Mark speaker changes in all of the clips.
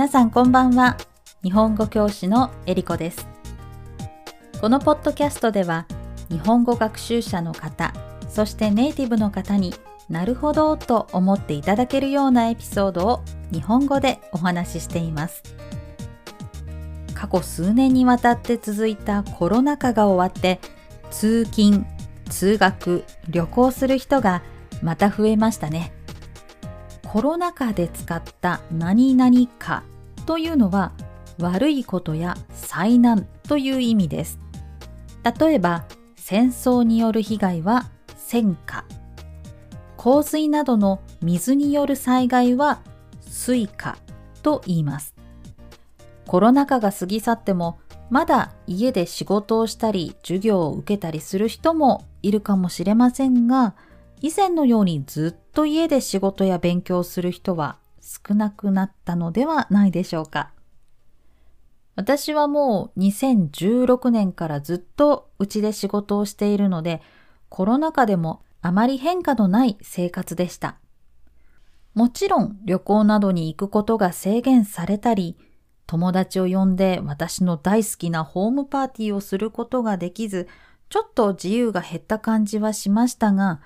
Speaker 1: 皆さんこんばんは。日本語教師のえりこです。このポッドキャストでは日本語学習者の方そしてネイティブの方になるほどと思っていただけるようなエピソードを日本語でお話ししています。過去数年にわたって続いたコロナ禍が終わって通勤通学旅行する人がまた増えましたね。コロナ禍で使った何々かというのは悪いことや災難という意味です。例えば戦争による被害は戦火、洪水などの水による災害は水火と言います。コロナ禍が過ぎ去ってもまだ家で仕事をしたり授業を受けたりする人もいるかもしれませんが、以前のようにずっと家で仕事や勉強する人は少なくなったのではないでしょうか。私はもう2016年からずっとうちで仕事をしているので、コロナ禍でもあまり変化のない生活でした。もちろん旅行などに行くことが制限されたり、友達を呼んで私の大好きなホームパーティーをすることができず、ちょっと自由が減った感じはしましたが、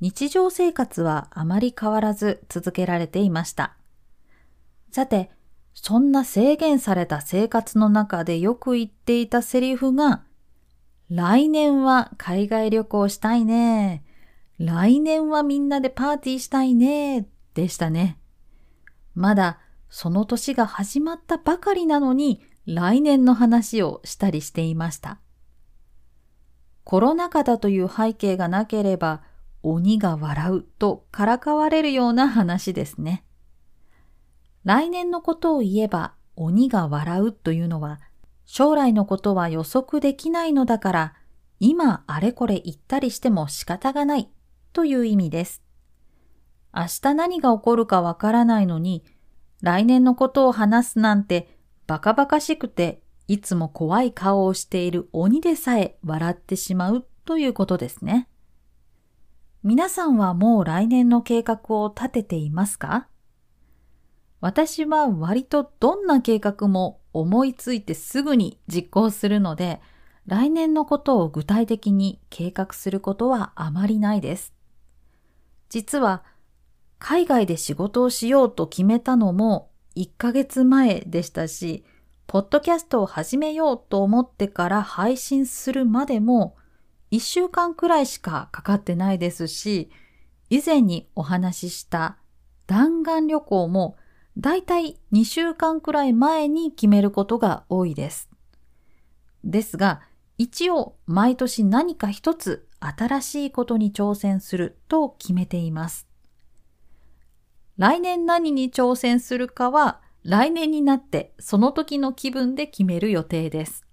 Speaker 1: 日常生活はあまり変わらず続けられていました。さて、そんな制限された生活の中でよく言っていたセリフが、来年は海外旅行したいね。来年はみんなでパーティーしたいね。でしたね。まだその年が始まったばかりなのに来年の話をしたりしていました。コロナ禍だという背景がなければ鬼が笑うとからかわれるような話ですね。来年のことを言えば鬼が笑うというのは将来のことは予測できないのだから今あれこれ言ったりしても仕方がないという意味です。明日何が起こるかわからないのに来年のことを話すなんてバカバカしくていつも怖い顔をしている鬼でさえ笑ってしまうということですね。皆さんはもう来年の計画を立てていますか？私は割とどんな計画も思いついてすぐに実行するので、来年のことを具体的に計画することはあまりないです。実は、海外で仕事をしようと決めたのも1ヶ月前でしたし、ポッドキャストを始めようと思ってから配信するまでも1週間くらいしかかかってないですし、以前にお話しした弾丸旅行もだいたい2週間くらい前に決めることが多いです。ですが、一応毎年何か一つ新しいことに挑戦すると決めています。来年何に挑戦するかは来年になってその時の気分で決める予定です。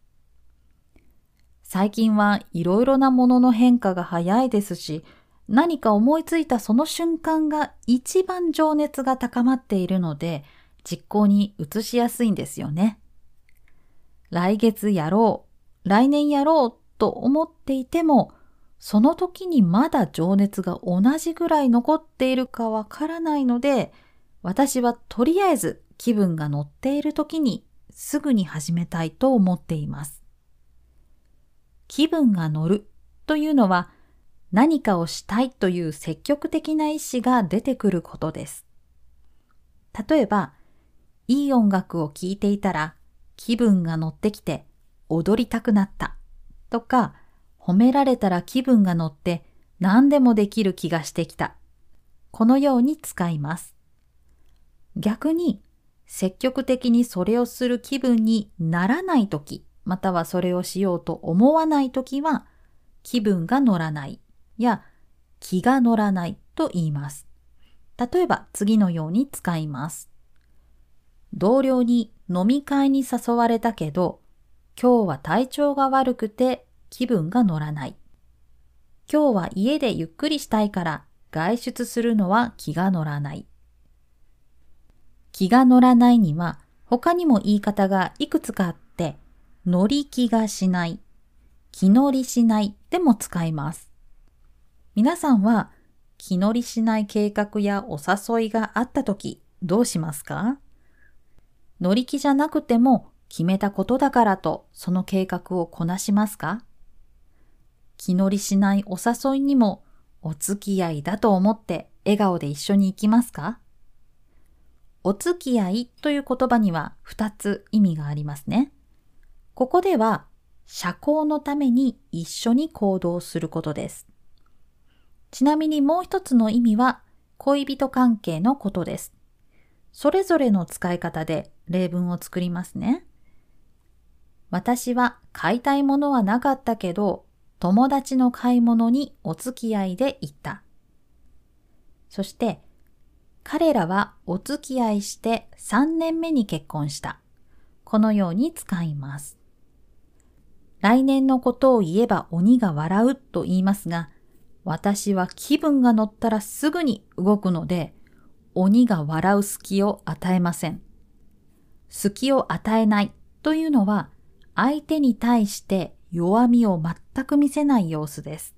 Speaker 1: 最近はいろいろなものの変化が早いですし、何か思いついたその瞬間が一番情熱が高まっているので、実行に移しやすいんですよね。来月やろう、来年やろうと思っていても、その時にまだ情熱が同じぐらい残っているかわからないので、私はとりあえず気分が乗っている時にすぐに始めたいと思っています。気分が乗るというのは何かをしたいという積極的な意志が出てくることです。例えば、いい音楽を聴いていたら気分が乗ってきて踊りたくなったとか、褒められたら気分が乗って何でもできる気がしてきた。このように使います。逆に積極的にそれをする気分にならないとき、またはそれをしようと思わないときは、気分が乗らないや気が乗らないと言います。例えば次のように使います。同僚に飲み会に誘われたけど、今日は体調が悪くて気分が乗らない。今日は家でゆっくりしたいから外出するのは気が乗らない。気が乗らないには他にも言い方がいくつかあって、乗り気がしない、気乗りしないでも使います。皆さんは気乗りしない計画やお誘いがあったときどうしますか？乗り気じゃなくても決めたことだからとその計画をこなしますか？気乗りしないお誘いにもお付き合いだと思って笑顔で一緒に行きますか？お付き合いという言葉には2つ意味がありますね。ここでは社交のために一緒に行動することです。ちなみにもう一つの意味は恋人関係のことです。それぞれの使い方で例文を作りますね。私は買いたいものはなかったけど、友達の買い物にお付き合いで行った。そして、彼らはお付き合いして3年目に結婚した。このように使います。来年のことを言えば鬼が笑うと言いますが、私は気分が乗ったらすぐに動くので、鬼が笑う隙を与えません。隙を与えないというのは、相手に対して弱みを全く見せない様子です。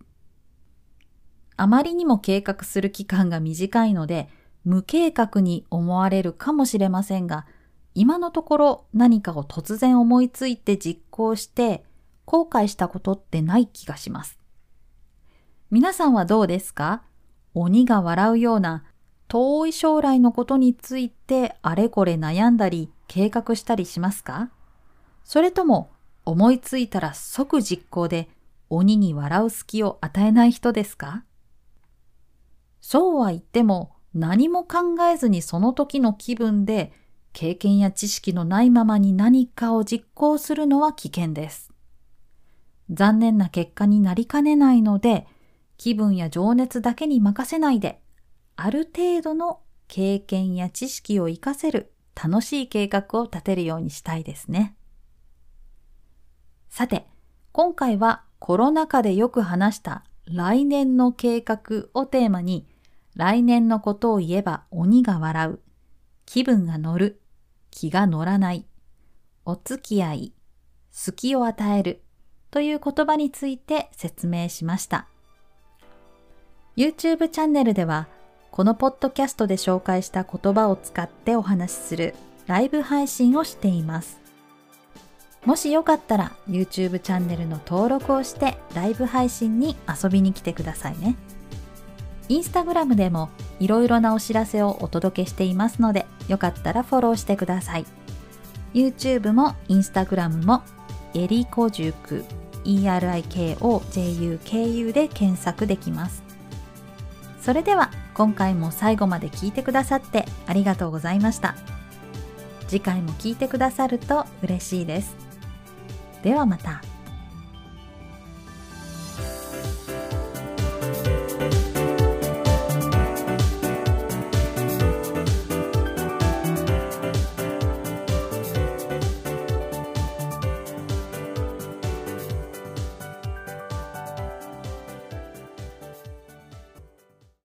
Speaker 1: あまりにも計画する期間が短いので、無計画に思われるかもしれませんが、今のところ何かを突然思いついて実行して後悔したことってない気がします。皆さんはどうですか？鬼が笑うような遠い将来のことについてあれこれ悩んだり計画したりしますか？それとも思いついたら即実行で鬼に笑う隙を与えない人ですか？そうは言っても何も考えずにその時の気分で経験や知識のないままに何かを実行するのは危険です。残念な結果になりかねないので気分や情熱だけに任せないである程度の経験や知識を活かせる楽しい計画を立てるようにしたいですね。さて、今回はコロナ禍でよく話した来年の計画をテーマに、来年のことを言えば鬼が笑う、気分が乗る、気が乗らない、お付き合い、隙を与えるという言葉について説明しました。YouTube チャンネルでは、このポッドキャストで紹介した言葉を使ってお話しするライブ配信をしています。もしよかったら YouTube チャンネルの登録をしてライブ配信に遊びに来てくださいね。インスタグラムでもいろいろなお知らせをお届けしていますのでよかったらフォローしてください。YouTube も Instagram もエリコ塾 ERIKOJUKU で検索できます。それでは今回も最後まで聞いてくださってありがとうございました。次回も聞いてくださると嬉しいです。ではまた。